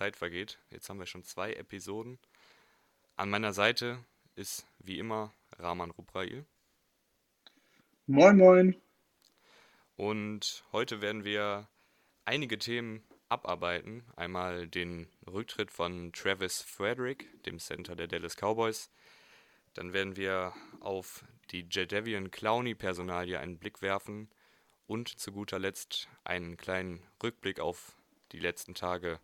Zeit vergeht. Jetzt haben wir schon zwei Episoden. An meiner Seite ist wie immer Rahman Ruprail. Moin, moin. Und heute werden wir einige Themen abarbeiten. Einmal den Rücktritt von Travis Frederick, dem Center der Dallas Cowboys. Dann werden wir auf die Jadavian Clowney-Personalie einen Blick werfen und zu guter Letzt einen kleinen Rückblick auf die letzten Tage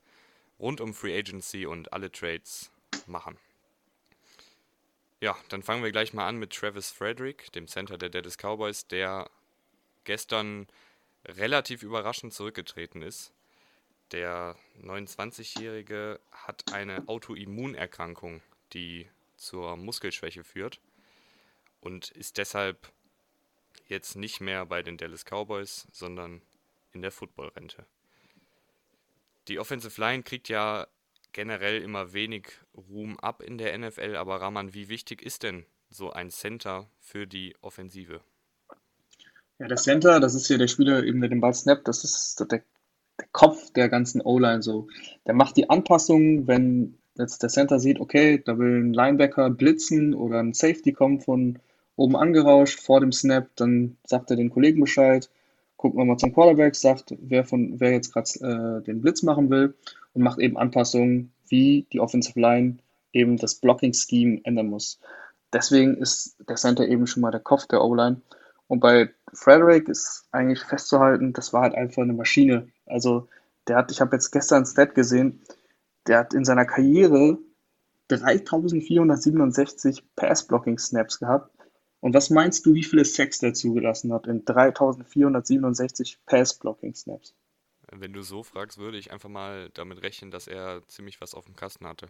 rund um Free Agency und alle Trades machen. Ja, dann fangen wir gleich mal an mit Travis Frederick, dem Center der Dallas Cowboys, der gestern relativ überraschend zurückgetreten ist. Der 29-Jährige hat eine Autoimmunerkrankung, die zur Muskelschwäche führt und ist deshalb jetzt nicht mehr bei den Dallas Cowboys, sondern in der Footballrente. Die Offensive Line kriegt ja generell immer wenig Ruhm ab in der NFL, aber Rahman, wie wichtig ist denn so ein Center für die Offensive? Ja, der Center, das ist ja der Spieler, eben der den Ball snappt, das ist der, der Kopf der ganzen O-Line so. Der macht die Anpassungen, wenn jetzt der Center sieht, okay, da will ein Linebacker blitzen oder ein Safety kommen von oben angerauscht vor dem Snap, dann sagt er den Kollegen Bescheid, guckt nochmal zum Quarterback, sagt, wer, von, wer jetzt gerade äh, den Blitz machen will und macht eben Anpassungen, wie die Offensive Line eben das Blocking-Scheme ändern muss. Deswegen ist der Center eben schon mal der Kopf der O-Line. Und bei Frederick ist eigentlich festzuhalten, das war halt einfach eine Maschine. Also der hat, ich habe jetzt gestern ein Stat gesehen, der hat in seiner Karriere 3467 Pass-Blocking-Snaps gehabt und was meinst du, wie viele Sacks der zugelassen hat in 3467 Pass-Blocking-Snaps? Wenn du so fragst, würde ich einfach mal damit rechnen, dass er ziemlich was auf dem Kasten hatte.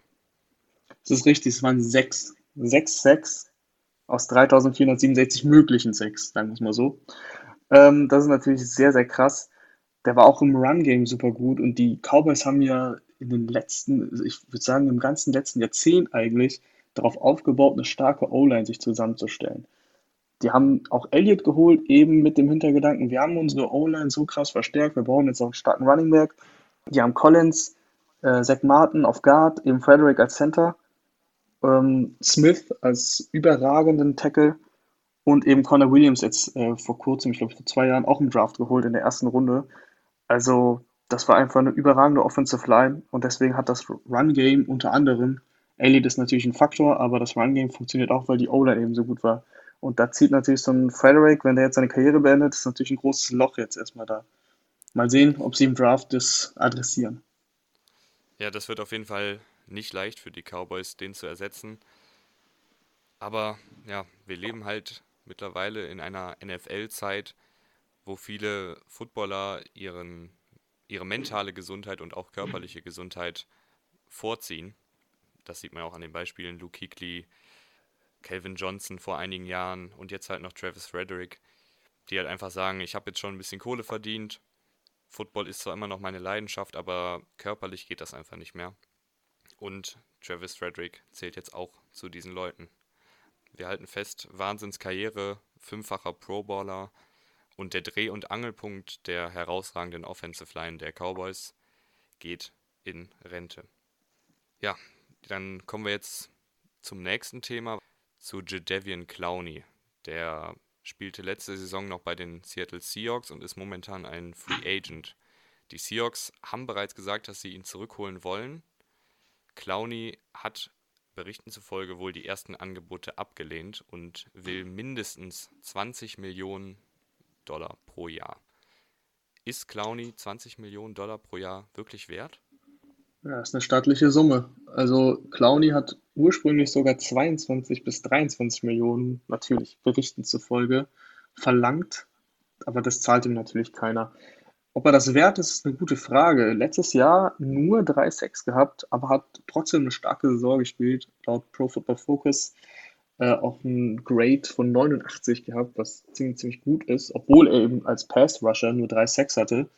Das ist richtig, es waren sechs. Sechs Sacks aus 3467 möglichen Sacks, sagen wir es mal so. Ähm, das ist natürlich sehr, sehr krass. Der war auch im Run-Game super gut und die Cowboys haben ja in den letzten, ich würde sagen, im ganzen letzten Jahrzehnt eigentlich darauf aufgebaut, eine starke O-Line sich zusammenzustellen. Die haben auch Elliott geholt, eben mit dem Hintergedanken, wir haben unsere O-Line so krass verstärkt, wir brauchen jetzt auch einen starken Running Back. Die haben Collins, äh, Zach Martin auf Guard, eben Frederick als Center, ähm, Smith als überragenden Tackle und eben Connor Williams jetzt äh, vor kurzem, ich glaube vor zwei Jahren, auch im Draft geholt in der ersten Runde. Also das war einfach eine überragende Offensive Line und deswegen hat das Run-Game unter anderem, Elliott ist natürlich ein Faktor, aber das Run-Game funktioniert auch, weil die O-Line eben so gut war. Und da zieht natürlich so ein Frederick, wenn der jetzt seine Karriere beendet, ist natürlich ein großes Loch jetzt erstmal da. Mal sehen, ob sie im Draft das adressieren. Ja, das wird auf jeden Fall nicht leicht für die Cowboys, den zu ersetzen. Aber ja, wir leben halt mittlerweile in einer NFL-Zeit, wo viele Footballer ihren, ihre mentale Gesundheit und auch körperliche Gesundheit vorziehen. Das sieht man auch an den Beispielen Luke Kuechly, Calvin Johnson vor einigen Jahren und jetzt halt noch Travis Frederick, die halt einfach sagen, ich habe jetzt schon ein bisschen Kohle verdient. Football ist zwar immer noch meine Leidenschaft, aber körperlich geht das einfach nicht mehr. Und Travis Frederick zählt jetzt auch zu diesen Leuten. Wir halten fest, Wahnsinnskarriere, fünffacher Pro-Baller und der Dreh- und Angelpunkt der herausragenden Offensive Line der Cowboys geht in Rente. Ja, dann kommen wir jetzt zum nächsten Thema zu Jadavian Clowney. Der spielte letzte Saison noch bei den Seattle Seahawks und ist momentan ein Free Agent. Die Seahawks haben bereits gesagt, dass sie ihn zurückholen wollen. Clowney hat Berichten zufolge wohl die ersten Angebote abgelehnt und will mindestens 20 Millionen Dollar pro Jahr. Ist Clowney 20 Millionen Dollar pro Jahr wirklich wert? Ja, ist eine stattliche Summe. Also Clowney hat ursprünglich sogar 22 bis 23 Millionen, natürlich Berichten zufolge, verlangt, aber das zahlt ihm natürlich keiner. Ob er das wert ist, ist eine gute Frage. Letztes Jahr nur drei Sacks gehabt, aber hat trotzdem eine starke Saison gespielt, laut Pro Football Focus. Äh, auch ein Grade von 89 gehabt, was ziemlich, ziemlich gut ist, obwohl er eben als Pass-Rusher nur drei Sacks hatte.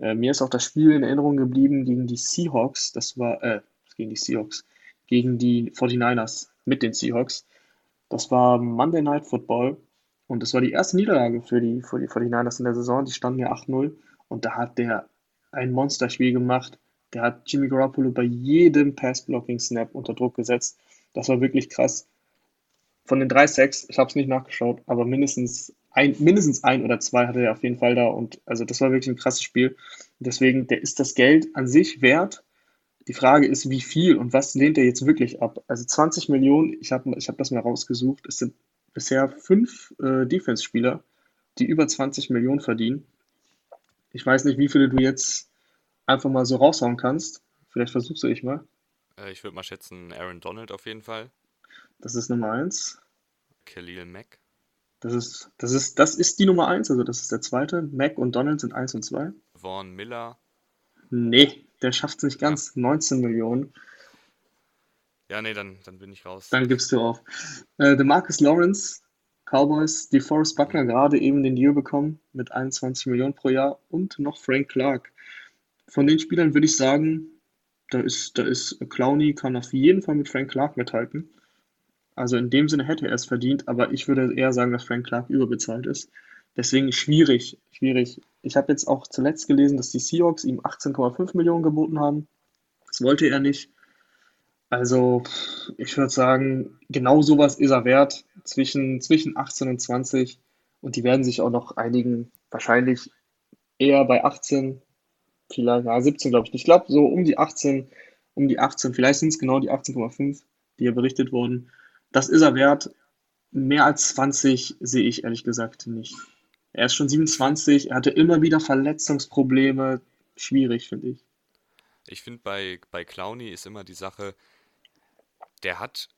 Äh, mir ist auch das Spiel in Erinnerung geblieben gegen die Seahawks. Das war, äh, gegen die Seahawks, gegen die 49ers mit den Seahawks. Das war Monday Night Football und das war die erste Niederlage für die, für die 49ers in der Saison. Die standen ja 8-0 und da hat der ein Monsterspiel gemacht. Der hat Jimmy Garoppolo bei jedem Pass-Blocking-Snap unter Druck gesetzt. Das war wirklich krass. Von den drei Sacks, ich habe es nicht nachgeschaut, aber mindestens ein, mindestens ein oder zwei hatte er auf jeden Fall da. Und also das war wirklich ein krasses Spiel. Deswegen, der ist das Geld an sich wert. Die Frage ist, wie viel und was lehnt er jetzt wirklich ab? Also 20 Millionen, ich habe ich hab das mal rausgesucht, es sind bisher fünf äh, Defense-Spieler, die über 20 Millionen verdienen. Ich weiß nicht, wie viele du jetzt einfach mal so raushauen kannst. Vielleicht versuchst du ich mal. Äh, ich würde mal schätzen, Aaron Donald auf jeden Fall. Das ist Nummer eins. Khalil Mack. Das ist, das ist, das ist die Nummer eins, also das ist der zweite. Mac und Donald sind eins und zwei. Vaughn Miller. Nee, der schafft es nicht ganz. 19 Millionen. Ja, nee, dann, dann bin ich raus. Dann gibst du auf. Äh, Marcus Lawrence, Cowboys, die Forrest Buckner gerade eben den Deal bekommen mit 21 Millionen pro Jahr und noch Frank Clark. Von den Spielern würde ich sagen, da ist, da ist Clowney kann auf jeden Fall mit Frank Clark mithalten. Also in dem Sinne hätte er es verdient, aber ich würde eher sagen, dass Frank Clark überbezahlt ist. Deswegen schwierig, schwierig. Ich habe jetzt auch zuletzt gelesen, dass die Seahawks ihm 18,5 Millionen geboten haben. Das wollte er nicht. Also, ich würde sagen, genau sowas ist er wert. Zwischen, zwischen 18 und 20. Und die werden sich auch noch einigen. Wahrscheinlich eher bei 18, vielleicht, ja, 17 glaube ich nicht. Ich glaube, so um die 18, um die 18, vielleicht sind es genau die 18,5, die ja berichtet wurden. Das ist er wert. Mehr als 20 sehe ich ehrlich gesagt nicht. Er ist schon 27, er hatte immer wieder Verletzungsprobleme. Schwierig, finde ich. Ich finde, bei, bei Clowny ist immer die Sache, der hat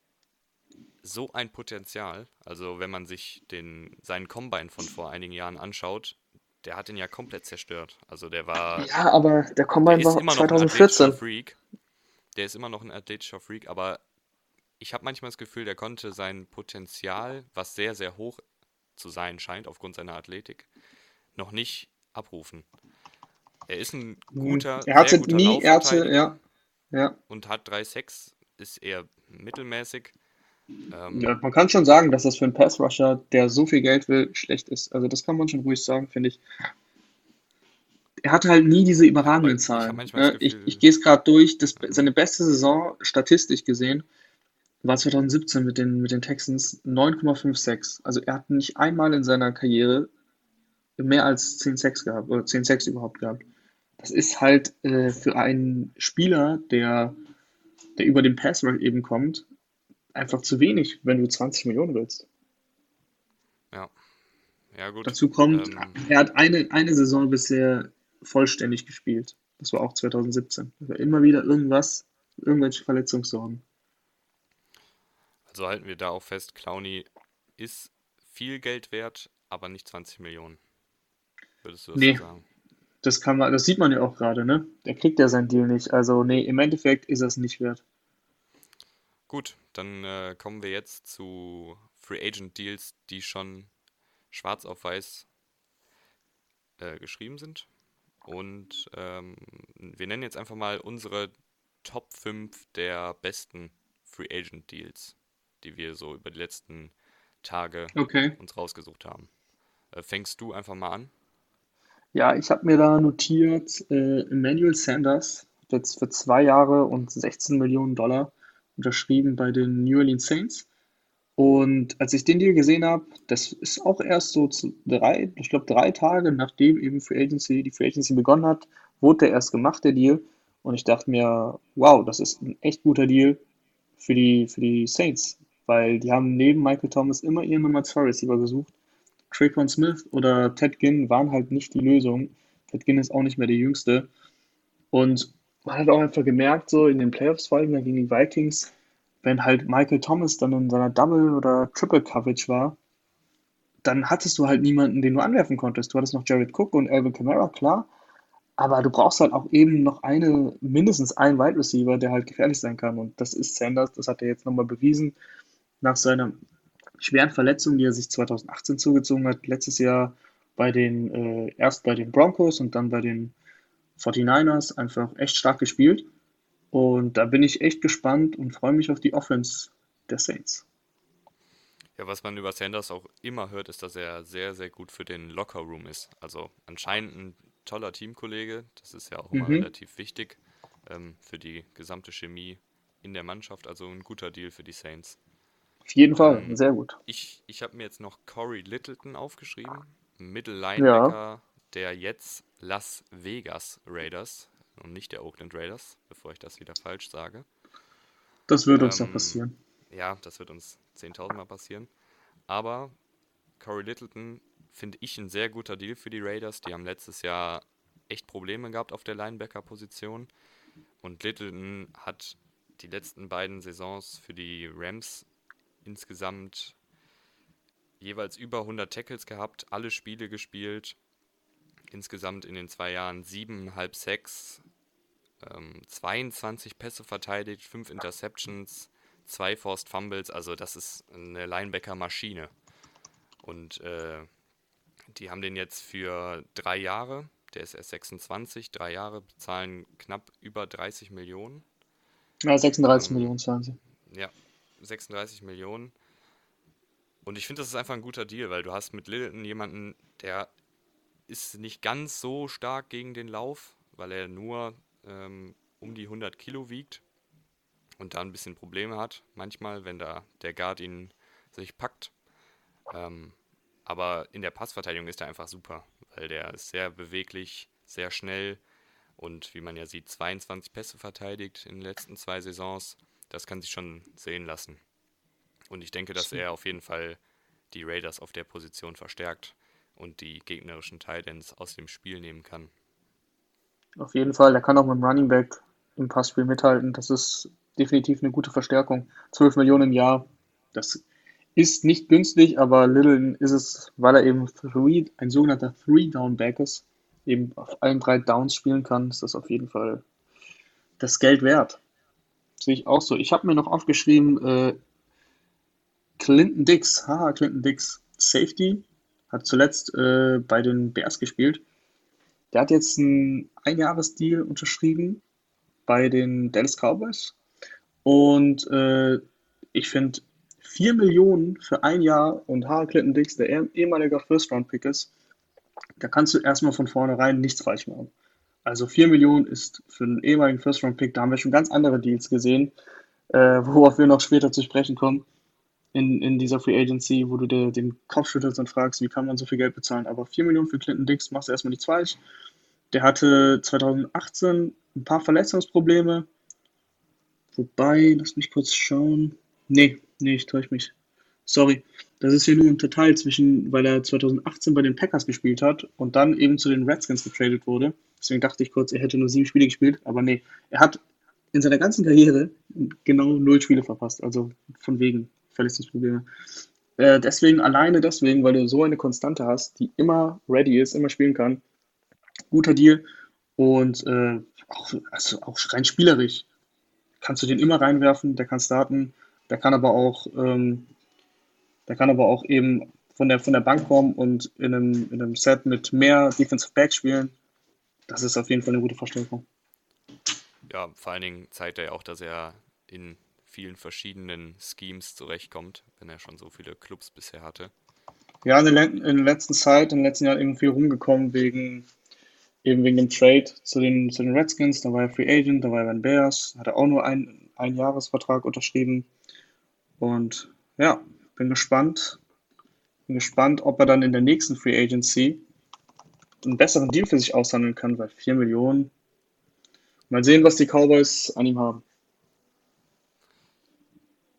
so ein Potenzial. Also, wenn man sich den, seinen Combine von vor einigen Jahren anschaut, der hat ihn ja komplett zerstört. Also, der war. Ja, aber der Combine war immer 2014. Freak. Der ist immer noch ein athletischer Freak, aber ich habe manchmal das Gefühl, der konnte sein Potenzial, was sehr, sehr hoch zu sein scheint, aufgrund seiner Athletik, noch nicht abrufen. Er ist ein hm, guter, er hatte guter nie, er hatte, ja, ja. Und hat 3 Sex, ist eher mittelmäßig. Ähm, ja, man kann schon sagen, dass das für einen Pass-Rusher, der so viel Geld will, schlecht ist. Also das kann man schon ruhig sagen, finde ich. Er hatte halt nie diese überragenden Zahlen. Ich, ne? ich, ich gehe es gerade durch. Das, seine beste Saison, statistisch gesehen, war 2017 mit den, mit den Texans 9,56. Also er hat nicht einmal in seiner Karriere mehr als 10 Sex gehabt oder 10 Sex überhaupt gehabt. Das ist halt äh, für einen Spieler, der, der über den Pass eben kommt, einfach zu wenig, wenn du 20 Millionen willst. Ja. Ja, gut. Dazu kommt, ähm, er hat eine, eine Saison bisher vollständig gespielt. Das war auch 2017. Also immer wieder irgendwas, irgendwelche Verletzungssorgen. Also halten wir da auch fest, Clowny ist viel Geld wert, aber nicht 20 Millionen. Würdest du das nee, so sagen? Das kann man, das sieht man ja auch gerade, ne? Der kriegt ja sein Deal nicht. Also, nee, im Endeffekt ist es nicht wert. Gut, dann äh, kommen wir jetzt zu Free Agent Deals, die schon schwarz auf weiß äh, geschrieben sind. Und ähm, wir nennen jetzt einfach mal unsere Top 5 der besten Free Agent Deals die wir so über die letzten Tage okay. uns rausgesucht haben. Äh, fängst du einfach mal an? Ja, ich habe mir da notiert, äh, Emmanuel Sanders jetzt für zwei Jahre und 16 Millionen Dollar unterschrieben bei den New Orleans Saints. Und als ich den Deal gesehen habe, das ist auch erst so drei, ich glaube drei Tage nachdem eben Free Agency, die Free Agency begonnen hat, wurde der erst gemacht, der Deal. Und ich dachte mir, wow, das ist ein echt guter Deal für die, für die Saints weil die haben neben Michael Thomas immer ihren Nummer 2 Receiver gesucht. Traquan Smith oder Ted Ginn waren halt nicht die Lösung. Ted Ginn ist auch nicht mehr der Jüngste. Und man hat auch einfach gemerkt, so in den Playoffs vor allem gegen die Vikings, wenn halt Michael Thomas dann in seiner Double- oder Triple-Coverage war, dann hattest du halt niemanden, den du anwerfen konntest. Du hattest noch Jared Cook und Alvin Kamara, klar. Aber du brauchst halt auch eben noch eine, mindestens einen Wide Receiver, der halt gefährlich sein kann. Und das ist Sanders, das hat er jetzt nochmal bewiesen nach seiner schweren Verletzung, die er sich 2018 zugezogen hat, letztes Jahr bei den, äh, erst bei den Broncos und dann bei den 49ers einfach echt stark gespielt. Und da bin ich echt gespannt und freue mich auf die Offense der Saints. Ja, was man über Sanders auch immer hört, ist, dass er sehr, sehr gut für den Locker Room ist. Also anscheinend ein toller Teamkollege, das ist ja auch immer mhm. relativ wichtig. ähm, für die gesamte Chemie in der Mannschaft. Also ein guter Deal für die Saints. Auf jeden Fall, ähm, sehr gut. Ich, ich habe mir jetzt noch Corey Littleton aufgeschrieben, Middle Linebacker ja. der jetzt Las Vegas Raiders und nicht der Oakland Raiders, bevor ich das wieder falsch sage. Das wird uns noch ähm, passieren. Ja, das wird uns 10.000 Mal passieren. Aber Corey Littleton finde ich ein sehr guter Deal für die Raiders. Die haben letztes Jahr echt Probleme gehabt auf der Linebacker-Position. Und Littleton hat die letzten beiden Saisons für die Rams insgesamt jeweils über 100 Tackles gehabt, alle Spiele gespielt. Insgesamt in den zwei Jahren 7,5 Sacks, ähm, 22 Pässe verteidigt, 5 Interceptions, 2 Forced Fumbles. Also das ist eine Linebacker-Maschine. Und äh, die haben den jetzt für drei Jahre, der ist erst 26, drei Jahre, bezahlen knapp über 30 Millionen. Ja, 36 ähm, Millionen zahlen sie. Ja, 36 Millionen. Und ich finde, das ist einfach ein guter Deal, weil du hast mit Littleton jemanden, der ist nicht ganz so stark gegen den Lauf, weil er nur ähm, um die 100 Kilo wiegt und da ein bisschen Probleme hat, manchmal, wenn da der Guard ihn sich packt. Ähm, aber in der Passverteidigung ist er einfach super, weil der ist sehr beweglich, sehr schnell und wie man ja sieht, 22 Pässe verteidigt in den letzten zwei Saisons. Das kann sich schon sehen lassen. Und ich denke, dass er auf jeden Fall die Raiders auf der Position verstärkt und die gegnerischen Titans aus dem Spiel nehmen kann. Auf jeden Fall, der kann auch mit dem Running Back im Passspiel mithalten. Das ist definitiv eine gute Verstärkung. 12 Millionen im Jahr, das ist nicht günstig, aber Littleton ist es, weil er eben three, ein sogenannter Three-Down-Back ist, eben auf allen drei Downs spielen kann, ist das auf jeden Fall das Geld wert. Sehe ich auch so. Ich habe mir noch aufgeschrieben, äh, Clinton Dix, haha, Clinton Dix, Safety, hat zuletzt äh, bei den Bears gespielt. Der hat jetzt einen Einjahresdeal unterschrieben bei den Dallas Cowboys. Und äh, ich finde, 4 Millionen für ein Jahr und H. Clinton Dix, der ehemaliger First-Round-Pick ist, da kannst du erstmal von vornherein nichts falsch machen. Also 4 Millionen ist für einen ehemaligen First-Round-Pick, da haben wir schon ganz andere Deals gesehen, äh, worauf wir noch später zu sprechen kommen in, in dieser Free Agency, wo du dir den Kopf schüttelst und fragst, wie kann man so viel Geld bezahlen. Aber 4 Millionen für Clinton Dix machst du erstmal nichts falsch. Der hatte 2018 ein paar Verletzungsprobleme. Wobei, lass mich kurz schauen. Nee, Nee, ich täusche mich. Sorry. Das ist hier nur ein Detail zwischen, weil er 2018 bei den Packers gespielt hat und dann eben zu den Redskins getradet wurde. Deswegen dachte ich kurz, er hätte nur sieben Spiele gespielt, aber nee. Er hat in seiner ganzen Karriere genau null Spiele verpasst. Also von wegen Verletzungsprobleme. Äh, deswegen, alleine deswegen, weil du so eine Konstante hast, die immer ready ist, immer spielen kann. Guter Deal. Und äh, auch, also auch rein spielerisch kannst du den immer reinwerfen, der kann starten. Der kann aber auch, ähm, der kann aber auch eben von der, von der Bank kommen und in einem, in einem Set mit mehr Defensive Back spielen. Das ist auf jeden Fall eine gute Verstärkung. Ja, vor allen Dingen zeigt er ja auch, dass er in vielen verschiedenen Schemes zurechtkommt, wenn er schon so viele Clubs bisher hatte. Ja, in der, in der letzten Zeit, in den letzten Jahren eben viel rumgekommen wegen eben wegen dem Trade zu den, zu den Redskins. Da war er Free Agent, da war er bei den Bears, hat er auch nur einen, einen Jahresvertrag unterschrieben. Und ja, bin gespannt. Bin gespannt, ob er dann in der nächsten Free Agency einen besseren Deal für sich aushandeln kann, weil 4 Millionen. Mal sehen, was die Cowboys an ihm haben.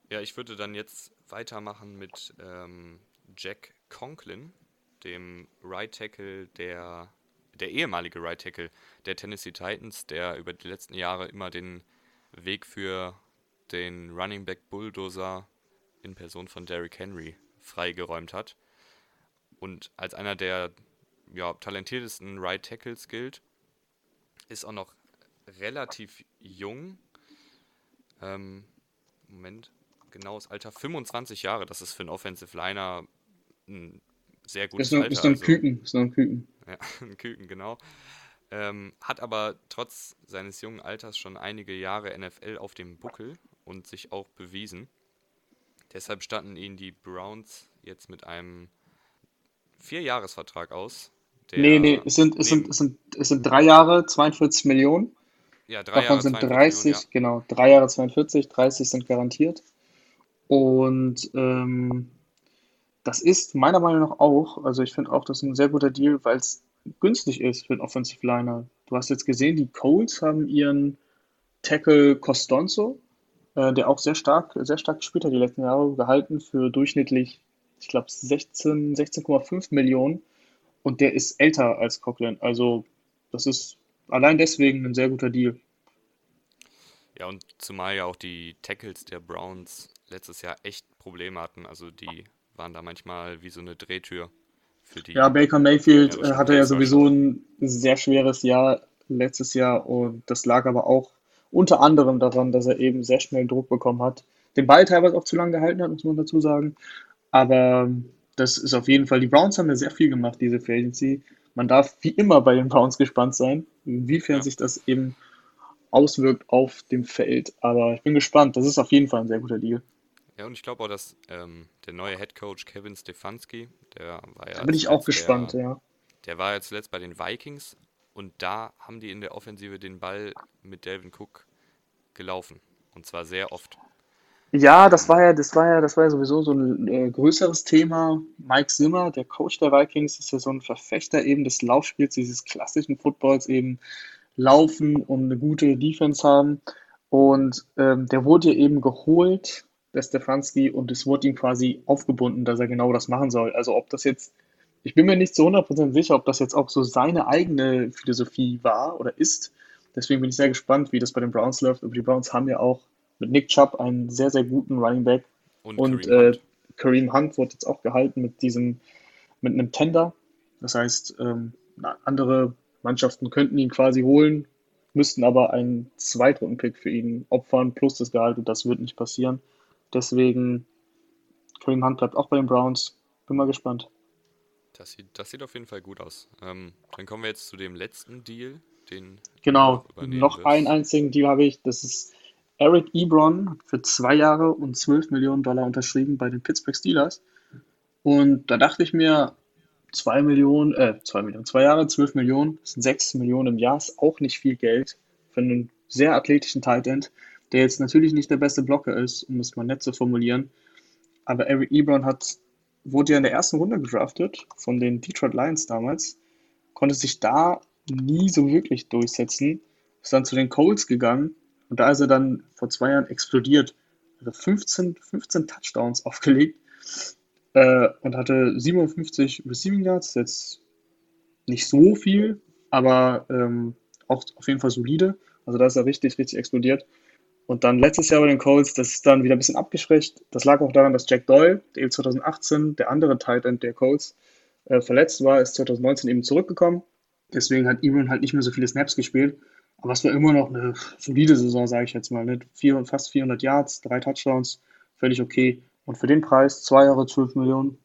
Ja, ich würde dann jetzt weitermachen mit ähm, Jack Conklin, dem Right Tackle der, der ehemalige Right Tackle der Tennessee Titans, der über die letzten Jahre immer den Weg für den Running Back Bulldozer in Person von Derrick Henry freigeräumt hat. Und als einer der ja, talentiertesten Right Tackles gilt, ist auch noch relativ jung. Ähm, Moment, genaues Alter, 25 Jahre. Das ist für einen Offensive Liner ein sehr gutes ist noch, Alter. Ist noch ein also, Küken, ist noch ein Küken. Ja, ein Küken, genau. Ähm, hat aber trotz seines jungen Alters schon einige Jahre NFL auf dem Buckel und sich auch bewiesen. Deshalb standen ihnen die Browns jetzt mit einem Vierjahresvertrag aus. Nee, nee, es sind, es, sind, es, sind, es sind drei Jahre, 42 Millionen. Ja, drei Davon Jahre sind 42 Millionen, ja. 30, genau, drei Jahre 42, 30 sind garantiert. Und ähm, das ist meiner Meinung nach auch, also ich finde auch, das ist ein sehr guter Deal, weil es günstig ist für einen Offensive Liner. Du hast jetzt gesehen, die Colts haben ihren Tackle Costonzo, äh, der auch sehr stark, sehr stark gespielt hat die letzten Jahre, gehalten für durchschnittlich, ich glaube, 16, 16,5 Millionen. Und der ist älter als Coughlin. Also das ist allein deswegen ein sehr guter Deal. Ja, und zumal ja auch die Tackles der Browns letztes Jahr echt Probleme hatten. Also die waren da manchmal wie so eine Drehtür für die Ja, Baker Mayfield äh, gegnerischen hatte ja sowieso ein sehr schweres Jahr letztes Jahr und das lag aber auch unter anderem daran, dass er eben sehr schnell Druck bekommen hat, den Ball teilweise auch zu lange gehalten hat, muss man dazu sagen. Aber das ist auf jeden Fall, die Browns haben ja sehr viel gemacht, diese Free Agency. Man darf wie immer bei den Browns gespannt sein, inwiefern Ja. sich das eben auswirkt auf dem Feld. Aber ich bin gespannt, das ist auf jeden Fall ein sehr guter Deal. Ja, und ich glaube auch, dass ähm, der neue Head Coach Kevin Stefanski, der war ja Da bin ich auch gespannt, der, ja. der war ja zuletzt bei den Vikings und da haben die in der Offensive den Ball mit Delvin Cook gelaufen. Und zwar sehr oft. Ja, das war ja, das war ja, das war ja sowieso so ein äh, größeres Thema. Mike Zimmer, der Coach der Vikings, ist ja so ein Verfechter eben des Laufspiels, dieses klassischen Footballs eben laufen und eine gute Defense haben. Und ähm, der wurde ja eben geholt, der Stefanski, und es wurde ihm quasi aufgebunden, dass er genau das machen soll. Also ob das jetzt, ich bin mir nicht zu 100% sicher, ob das jetzt auch so seine eigene Philosophie war oder ist. Deswegen bin ich sehr gespannt, wie das bei den Browns läuft. Aber die Browns haben ja auch mit Nick Chubb einen sehr, sehr guten Running Back. und Und Kareem äh, Hunt. Kareem Hunt wurde jetzt auch gehalten mit diesem, mit einem Tender. Das heißt, ähm, andere Mannschaften könnten ihn quasi holen, müssten aber einen Zweitrunden-Pick für ihn opfern, plus das Gehalt, und das wird nicht passieren. Deswegen, Kareem Hunt bleibt auch bei den Browns. Bin mal gespannt. Das sieht, das sieht auf jeden Fall gut aus. Ähm, dann kommen wir jetzt zu dem letzten Deal, den Genau, noch noch einen einzigen Deal habe ich. Das ist Eric Ebron hat für zwei Jahre und 12 Millionen Dollar unterschrieben bei den Pittsburgh Steelers. Und da dachte ich mir, zwei Millionen, äh, zwei Millionen, zwei Jahre, 12 Millionen, das sind 6 Millionen im Jahr, ist auch nicht viel Geld für einen sehr athletischen Tight End, der jetzt natürlich nicht der beste Blocker ist, um es mal nett zu formulieren. Aber Eric Ebron hat, wurde ja in der ersten Runde gedraftet von den Detroit Lions damals, konnte sich da nie so wirklich durchsetzen, ist dann zu den Colts gegangen und da ist er dann vor zwei Jahren explodiert. Also 15, 15 Touchdowns aufgelegt äh, und hatte 57 Receiving Yards, jetzt nicht so viel, aber ähm, auch auf jeden Fall solide. Also da ist er richtig, richtig explodiert. Und dann letztes Jahr bei den Colts, das ist dann wieder ein bisschen abgeschwächt. Das lag auch daran, dass Jack Doyle, der eben 2018, der andere Tight End der Colts, äh, verletzt war, ist 2019 eben zurückgekommen. Deswegen hat Ebron halt nicht mehr so viele Snaps gespielt. Aber es war immer noch eine solide Saison, sage ich jetzt mal. Ne? Vier, fast 400 Yards, drei Touchdowns, völlig okay. Und für den Preis, zwei Jahre, 12 Millionen,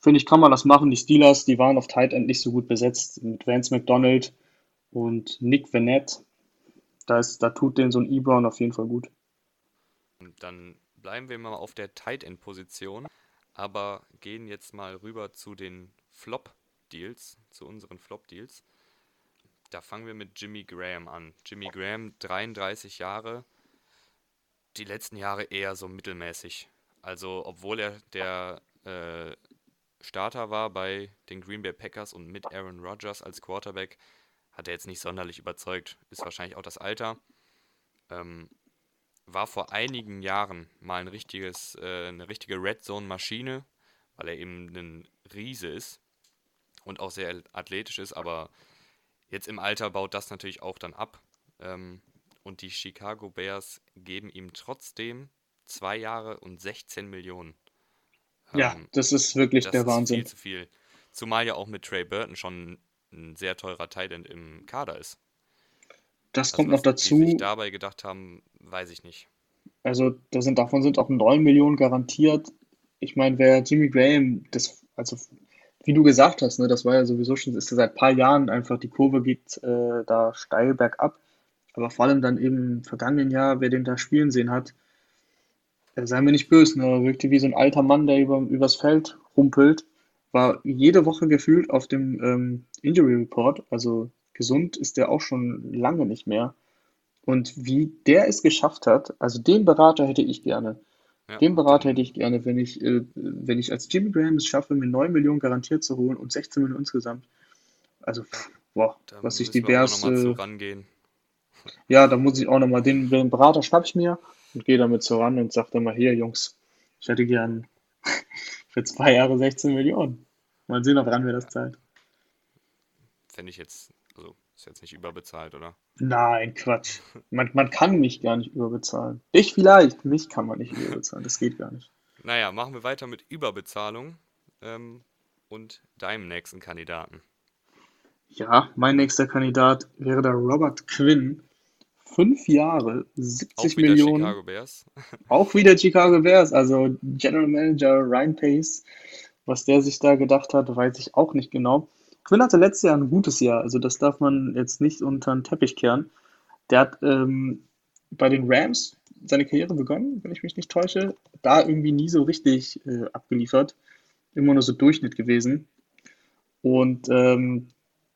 finde ich, kann man das machen. Die Steelers, die waren auf Tight End nicht so gut besetzt. Mit Vance McDonald und Nick Vanette. Da, ist, da tut den so ein Ebron auf jeden Fall gut. Dann bleiben wir mal auf der Tight End Position, aber gehen jetzt mal rüber zu den Flop Deals, zu unseren Flop Deals. Da fangen wir mit Jimmy Graham an. Jimmy Graham, 33 Jahre, die letzten Jahre eher so mittelmäßig. Also, obwohl er der äh, Starter war bei den Green Bay Packers und mit Aaron Rodgers als Quarterback, hat er jetzt nicht sonderlich überzeugt. Ist wahrscheinlich auch das Alter. Ähm, war vor einigen Jahren mal ein richtiges, äh, eine richtige Red Zone Maschine, weil er eben ein Riese ist und auch sehr athletisch ist, aber jetzt im Alter baut das natürlich auch dann ab. Ähm, und die Chicago Bears geben ihm trotzdem zwei Jahre und 16 Millionen. Ja, Ähm, das ist wirklich das der ist viel Wahnsinn. zu viel. Zumal ja auch mit Trey Burton schon ein sehr teurer Tight End im Kader ist. Das Also kommt noch was die dazu. dabei gedacht haben, weiß ich nicht. Also sind, davon sind auch 9 Millionen garantiert. Ich meine, wer Jimmy Graham, das, also wie du gesagt hast, ne, das war ja sowieso schon, ist ja seit ein paar Jahren einfach, die Kurve geht äh, da steil bergab. Aber vor allem dann eben im vergangenen Jahr, wer den da spielen sehen hat, äh, seien wir nicht böse, ne, wirkte wie so ein alter Mann, der über, übers Feld rumpelt. War jede Woche gefühlt auf dem ähm, Injury Report, also gesund ist der auch schon lange nicht mehr. Und wie der es geschafft hat, also den Berater hätte ich gerne. Ja, Den Berater hätte ich gerne, wenn ich, äh, wenn ich als Jimmy Graham es schaffe, mir 9 Millionen garantiert zu holen und 16 Millionen insgesamt. Also, pff, boah, da was wir nochmal zu äh, ja, da muss ich auch nochmal, den, den Berater schnapp ich mir und gehe damit so ran und sage dann mal, hier, Jungs, ich hätte gern für zwei Jahre 16 Millionen. Mal sehen, ob ran mir das zahlt. Fände ich jetzt, ist jetzt nicht überbezahlt, oder? Nein, Quatsch. Man, man kann mich gar nicht überbezahlen. Ich vielleicht, mich kann man nicht überbezahlen. Das geht gar nicht. Naja, machen wir weiter mit Überbezahlung ähm, und deinem nächsten Kandidaten. Ja, mein nächster Kandidat wäre der Robert Quinn. Fünf Jahre, Auch 70 wieder Millionen, Chicago Bears. auch wieder Chicago Bears, also General Manager Ryan Pace. Was der sich da gedacht hat, weiß ich auch nicht genau. Quinn hatte letztes Jahr ein gutes Jahr, also das darf man jetzt nicht unter den Teppich kehren. Der hat ähm, bei den Rams seine Karriere begonnen, wenn ich mich nicht täusche. Da irgendwie nie so richtig äh, abgeliefert. Immer nur so Durchschnitt gewesen. Und ähm,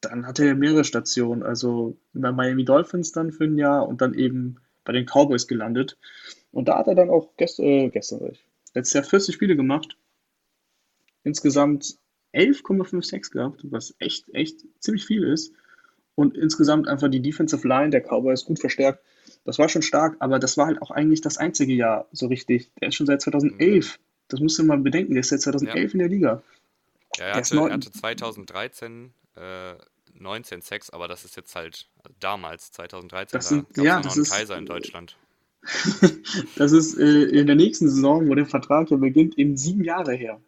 dann hatte er mehrere Stationen. Also bei Miami Dolphins dann für ein Jahr und dann eben bei den Cowboys gelandet. Und da hat er dann auch gest äh, gestern, letztes Jahr 40 Spiele gemacht. Insgesamt 11,56 gehabt, was echt, echt ziemlich viel ist. Und insgesamt einfach die Defensive Line der Cowboys gut verstärkt. Das war schon stark, aber das war halt auch eigentlich das einzige Jahr so richtig. Der ist schon seit Mhm. 2011. Das musst du mal bedenken. Der ist seit Ja, 2011 in der Liga. ja, er hatte, er hatte 2013 äh, 19 Sacks, aber das ist jetzt halt damals, 2013, Das da sind, es ja, ja noch das ist, Kaiser in Deutschland. das ist äh, in der nächsten Saison, wo der Vertrag ja beginnt, eben sieben Jahre her.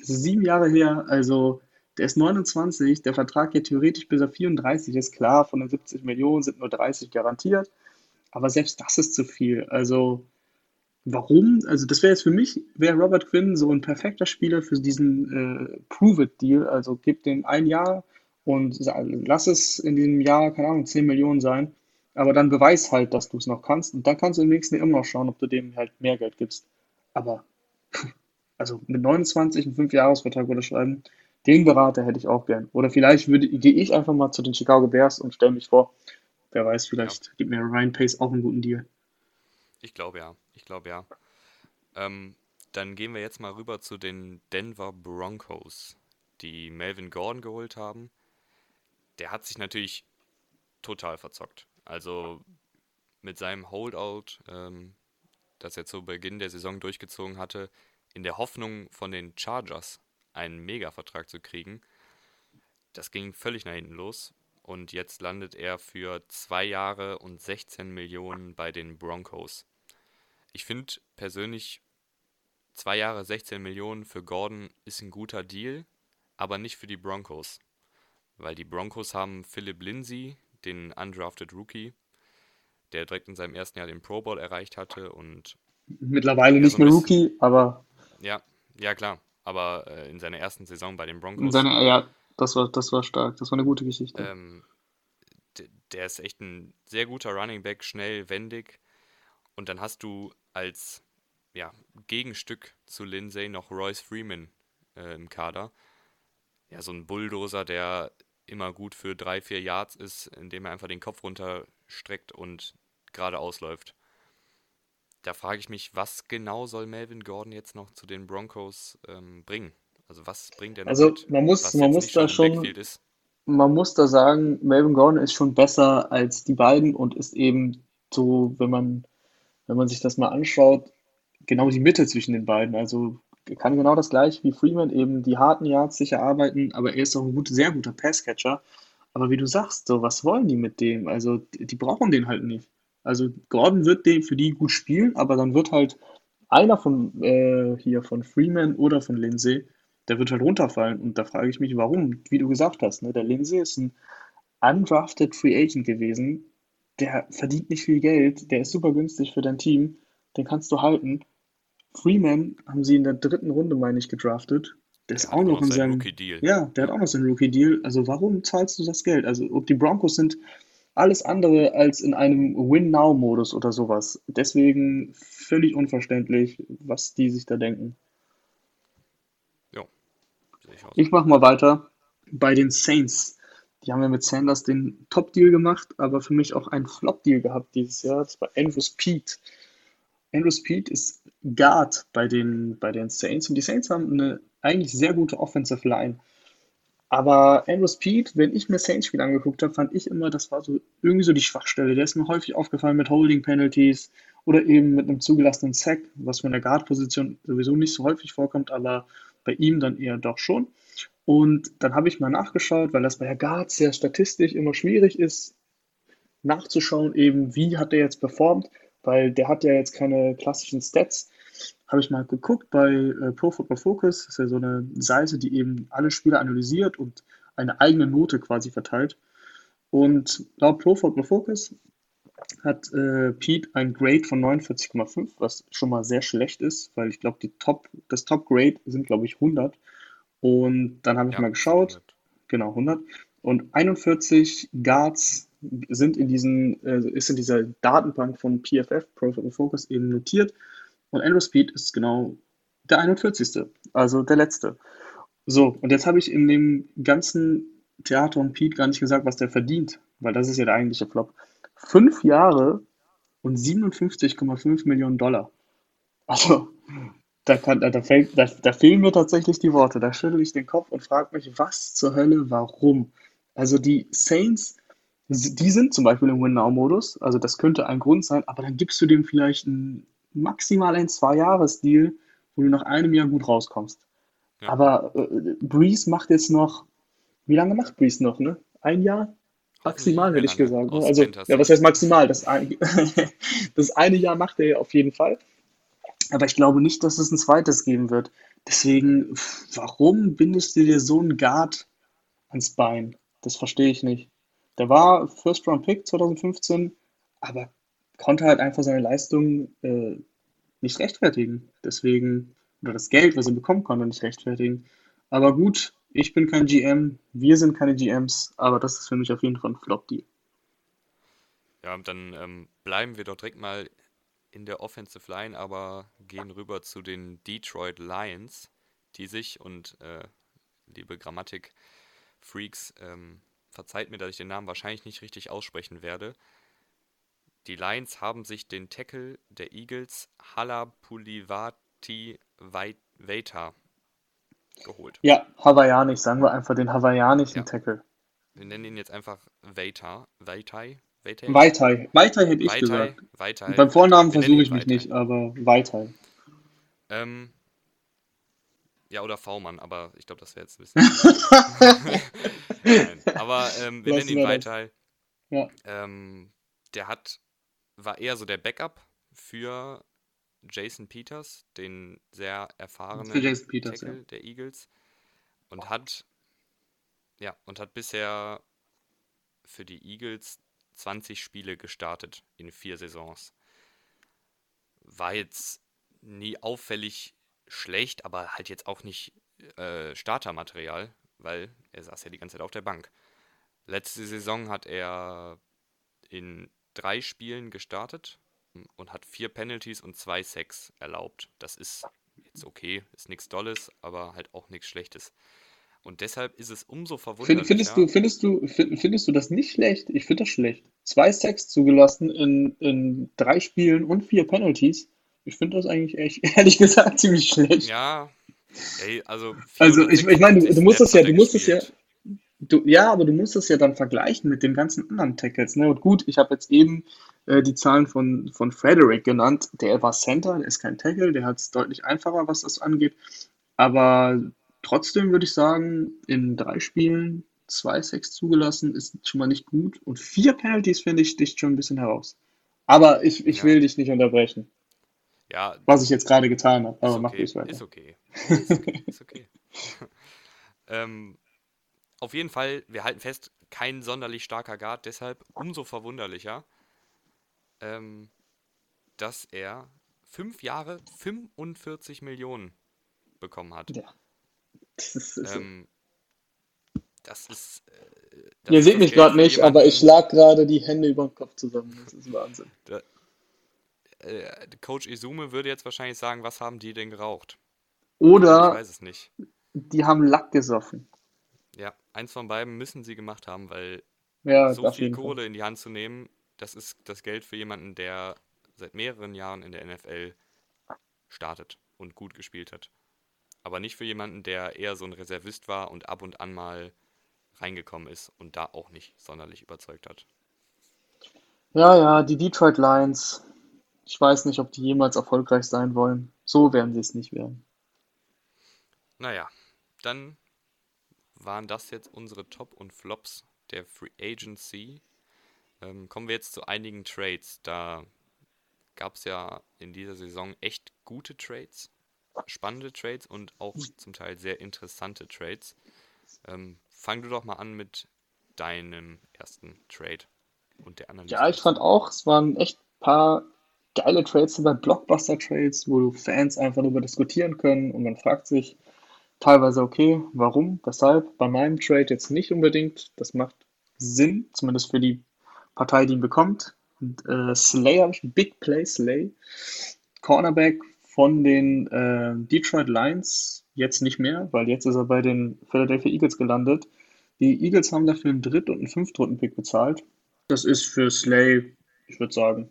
Das ist sieben Jahre her. Also, der ist 29. Der Vertrag geht theoretisch bis er 34 ist. Klar, von den 70 Millionen sind nur 30 garantiert. Aber selbst das ist zu viel. Also, warum? Also, das wäre jetzt für mich, wäre Robert Quinn so ein perfekter Spieler für diesen äh, Prove-It-Deal. Also, gib dem ein Jahr und lass es in diesem Jahr, keine Ahnung, 10 Millionen sein. Aber dann beweis halt, dass du es noch kannst. Und dann kannst du im nächsten Jahr immer noch schauen, ob du dem halt mehr Geld gibst. Aber, also mit 29 einen 5-Jahres-Vertrag unterschreiben, den Berater hätte ich auch gern. Oder vielleicht würde, gehe ich einfach mal zu den Chicago Bears und stelle mich vor, wer weiß, Ja, vielleicht gibt mir Ryan Pace auch einen guten Deal. ich glaube ja. Ich glaube ja. Ähm, dann gehen wir jetzt mal rüber zu den Denver Broncos, die Melvin Gordon geholt haben. Der hat sich natürlich total verzockt. Also mit seinem Holdout, ähm, das er zu Beginn der Saison durchgezogen hatte, in der Hoffnung von den Chargers einen Mega-Vertrag zu kriegen. Das ging völlig nach hinten los. Und jetzt landet er für zwei Jahre und 16 Millionen bei den Broncos. Ich finde persönlich, zwei Jahre 16 Millionen für Gordon ist ein guter Deal, aber nicht für die Broncos. Weil die Broncos haben Philip Lindsay, den undrafted Rookie, der direkt in seinem ersten Jahr den Pro Bowl erreicht hatte und Mittlerweile ja, nicht mehr Rookie, aber ja, ja klar, aber äh, in seiner ersten Saison bei den in Broncos, seiner, ja, das war, das war stark. Das war eine gute Geschichte. ähm, der ist echt ein sehr guter Running Back, schnell, wendig. Und dann hast du als ja, Gegenstück zu Lindsay noch Royce Freeman äh, im Kader. Ja, so ein Bulldozer, der immer gut für drei, vier Yards ist, indem er einfach den Kopf runterstreckt und geradeaus läuft. Da frage ich mich, was genau soll Melvin Gordon jetzt noch zu den Broncos ähm, bringen? Also was bringt er noch Also mit, man muss, man muss nicht da schon man muss da sagen, Melvin Gordon ist schon besser als die beiden und ist eben so, wenn man, wenn man sich das mal anschaut, genau die Mitte zwischen den beiden. Also er kann genau das gleiche wie Freeman, eben die harten Yards sicher arbeiten, aber er ist auch ein gut, sehr guter Passcatcher. Aber wie du sagst, so, was wollen die mit dem? Also die, die brauchen den halt nicht. Also Gordon wird den für die gut spielen, aber dann wird halt einer von äh, hier von Freeman oder von Lindsay, der wird halt runterfallen. Und da frage ich mich, warum? Wie du gesagt hast, ne? Der Lindsay ist ein undrafted Free Agent gewesen. Der verdient nicht viel Geld, der ist super günstig für dein Team, den kannst du halten. Freeman haben sie in der dritten Runde, meine ich, gedraftet. Der ist Der auch hat auch noch in seinem, Rookie-Deal. ja, der hat auch noch seinen Rookie-Deal. Also warum zahlst du das Geld? Also ob die Broncos sind alles andere als in einem Win-Now-Modus oder sowas. Deswegen völlig unverständlich, was die sich da denken. ja, ich mache mal weiter bei den Saints. Die die haben ja mit Sanders den Top-Deal gemacht, aber für mich auch einen Flop-Deal gehabt dieses Jahr. Das war Andrew Speed. Andrew Speed ist Guard bei den, bei den Saints und die Saints haben eine eigentlich sehr gute Offensive Line. Aber Andrew Speed, wenn ich mir Saints-Spiele angeguckt habe, fand ich immer, das war so irgendwie so die Schwachstelle. Der ist mir häufig aufgefallen mit Holding Penalties oder eben mit einem zugelassenen Sack, was von der Guard-Position sowieso nicht so häufig vorkommt, aber bei ihm dann eher doch schon. Und dann habe ich mal nachgeschaut, weil das bei der Guard sehr statistisch immer schwierig ist, nachzuschauen, eben wie hat er jetzt performt, weil der hat ja jetzt keine klassischen Stats habe ich mal geguckt bei äh, Pro Football Focus. Das ist ja so eine Seite, die eben alle Spieler analysiert und eine eigene Note quasi verteilt. Und laut Pro Football Focus hat äh, Pete ein Grade von 49,5, was schon mal sehr schlecht ist, weil ich glaube, Top, das Top Grade sind, glaube ich, 100. Und dann habe ich ja, mal geschaut, 100. genau 100. Und 41 Guards sind in diesen, äh, ist in dieser Datenbank von PFF, Pro Football Focus, eben notiert. Und Andrew Speed ist genau der 41. Also der letzte. So, und jetzt habe ich in dem ganzen Theater um Pete gar nicht gesagt, was der verdient, weil das ist ja der eigentliche Flop. Fünf Jahre und 57,5 Millionen Dollar. Also, da, kann, da, fällt, da, da fehlen mir tatsächlich die Worte. Da schüttel ich den Kopf und frage mich, was zur Hölle, warum? Also die Saints, die sind zum Beispiel im Win-Now-Modus, also das könnte ein Grund sein, aber dann gibst du dem vielleicht einen maximal ein Zwei-Jahres-Deal, wo du nach einem Jahr gut rauskommst. Ja. Aber äh, Breeze macht jetzt noch, wie lange macht Breeze noch, ne? Ein Jahr? Maximal, hätte ich gesagt. Ne? Also, ja, was heißt maximal? Das, ein, das eine Jahr macht er ja auf jeden Fall. Aber ich glaube nicht, dass es ein zweites geben wird. Deswegen, warum bindest du dir so einen Guard ans Bein? Das verstehe ich nicht. Der war First Round Pick 2015, aber konnte halt einfach seine Leistung äh, nicht rechtfertigen. Deswegen, oder das Geld, was er bekommen konnte, nicht rechtfertigen. Aber gut, ich bin kein GM, wir sind keine GMs, aber das ist für mich auf jeden Fall ein Flop-Deal. Ja, dann ähm, bleiben wir doch direkt mal in der Offensive Line, aber gehen rüber zu den Detroit Lions, die sich und äh, liebe Grammatik-Freaks, ähm, verzeiht mir, dass ich den Namen wahrscheinlich nicht richtig aussprechen werde, die Lions haben sich den Tackle der Eagles Halapulivati Veita geholt. Ja, hawaiianisch, sagen wir einfach den hawaiianischen ja. Tackle. Wir nennen ihn jetzt einfach Veita. Veitai? Veitai? Veitai. Veitai hätte ich Veitai, gesagt. Veitai. Beim Vornamen versuche ich mich Veitai. nicht, aber Veitai. Ähm, ja, oder V-Mann, aber ich glaube, das wäre jetzt ein bisschen. Aber ähm, wir Lass nennen ihn Veitai. Ja. Ähm, der hat war eher so der Backup für Jason Peters, den sehr erfahrenen Peters, Tackle ja. der Eagles. Und hat, ja, und hat bisher für die Eagles 20 Spiele gestartet in vier Saisons. War jetzt nie auffällig schlecht, aber halt jetzt auch nicht äh, Startermaterial, weil er saß ja die ganze Zeit auf der Bank. Letzte Saison hat er in drei Spielen gestartet und hat vier Penalties und zwei Sacks erlaubt. Das ist jetzt okay, ist nichts Dolles, aber halt auch nichts Schlechtes. Und deshalb ist es umso verwunderlicher. Findest du, findest du, findest du das nicht schlecht? Ich finde das schlecht. Zwei Sacks zugelassen in, in drei Spielen und vier Penalties. Ich finde das eigentlich echt, ehrlich gesagt, ziemlich schlecht. Ja. Ey, also, also ich, ich meine, du, du musst es ja, du musst es ja, Du, ja, aber du musst es ja dann vergleichen mit den ganzen anderen Tackles. Ne? Und gut, ich habe jetzt eben äh, die Zahlen von, von Frederick genannt. Der war Center, der ist kein Tackle, der hat es deutlich einfacher, was das angeht. Aber trotzdem würde ich sagen, in drei Spielen zwei Sacks zugelassen ist schon mal nicht gut. Und vier Penalties finde ich dich schon ein bisschen heraus. Aber ich, ich ja. will dich nicht unterbrechen. Ja. Was ich jetzt gerade getan habe. Aber okay, mach ruhig weiter. Ist okay. Ist okay. Ist okay. ähm, auf jeden Fall, wir halten fest, kein sonderlich starker Guard, deshalb umso verwunderlicher, ähm, dass er fünf Jahre 45 Millionen bekommen hat. Ja. Das ist, ähm, das ist äh, das Ihr seht mich gerade nicht, aber ich schlag gerade die Hände über den Kopf zusammen. Das ist Wahnsinn. Der, äh, Coach Izume würde jetzt wahrscheinlich sagen, was haben die denn geraucht? Oder ich weiß es nicht. die haben Lack gesoffen. Ja, eins von beiden müssen sie gemacht haben, weil Ja, so viel. Kohle in die Hand zu nehmen, das ist das Geld für jemanden, der seit mehreren Jahren in der NFL startet und gut gespielt hat. Aber nicht für jemanden, der eher so ein Reservist war und ab und an mal reingekommen ist und da auch nicht sonderlich überzeugt hat. Ja, ja, die Detroit Lions. Ich weiß nicht, ob die jemals erfolgreich sein wollen. So werden sie es nicht werden. Naja, dann waren das jetzt unsere Top und Flops der Free Agency. Ähm, kommen wir jetzt zu einigen Trades. Da gab es ja in dieser Saison echt gute Trades, spannende Trades und auch zum Teil sehr interessante Trades. Ähm, fang du doch mal an mit deinem ersten Trade und der Analyse Ja, ich fand auch, es waren echt ein paar geile Trades dabei, Blockbuster-Trades, wo Fans einfach darüber diskutieren können und man fragt sich teilweise, okay, warum, weshalb? Bei meinem Trade jetzt nicht unbedingt. Das macht Sinn, zumindest für die Partei, die ihn bekommt. Und äh, Slay habe ich, Big Play Slay, Cornerback von den äh, Detroit Lions, jetzt nicht mehr, weil jetzt ist er bei den Philadelphia Eagles gelandet. Die Eagles haben dafür einen Dritt- und einen Fünftrunden-Pick bezahlt. Das ist für Slay, ich würde sagen,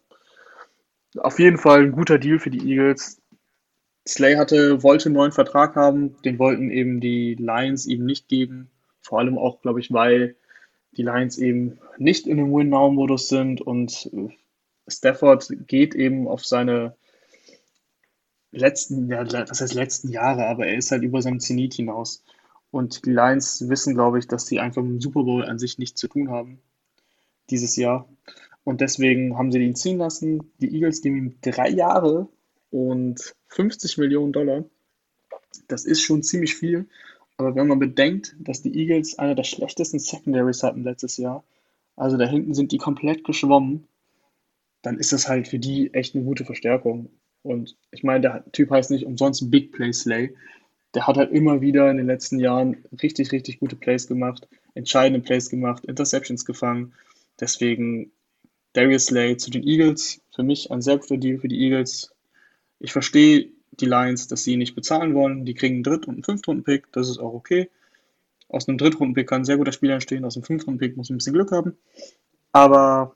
auf jeden Fall ein guter Deal für die Eagles. Slay hatte, wollte einen neuen Vertrag haben, den wollten eben die Lions ihm nicht geben. Vor allem auch, glaube ich, weil die Lions eben nicht in einem Win-Now-Modus sind und äh, Stafford geht eben auf seine letzten, ja, was heißt letzten Jahre, aber er ist halt über seinem Zenit hinaus. Und die Lions wissen, glaube ich, dass sie einfach mit dem Super Bowl an sich nichts zu tun haben dieses Jahr. Und deswegen haben sie ihn ziehen lassen. Die Eagles geben ihm drei Jahre und 50 Millionen Dollar. Das ist schon ziemlich viel. Aber wenn man bedenkt, dass die Eagles eine der schlechtesten Secondaries hatten letztes Jahr, also da hinten sind die komplett geschwommen, dann ist das halt für die echt eine gute Verstärkung. Und ich meine, der Typ heißt nicht umsonst Big Play Slay. Der hat halt immer wieder in den letzten Jahren richtig, richtig gute Plays gemacht, entscheidende Plays gemacht, Interceptions gefangen. Deswegen Darius Slay zu den Eagles. Für mich ein sehr guter Deal für die Eagles. Ich verstehe die Lions, dass sie ihn nicht bezahlen wollen. Die kriegen einen Dritt- und einen Fünftrunden-Pick. Das ist auch okay. Aus einem Drittrunden-Pick kann ein sehr guter Spieler entstehen. Aus einem Fünftrunden-Pick muss ein bisschen Glück haben. Aber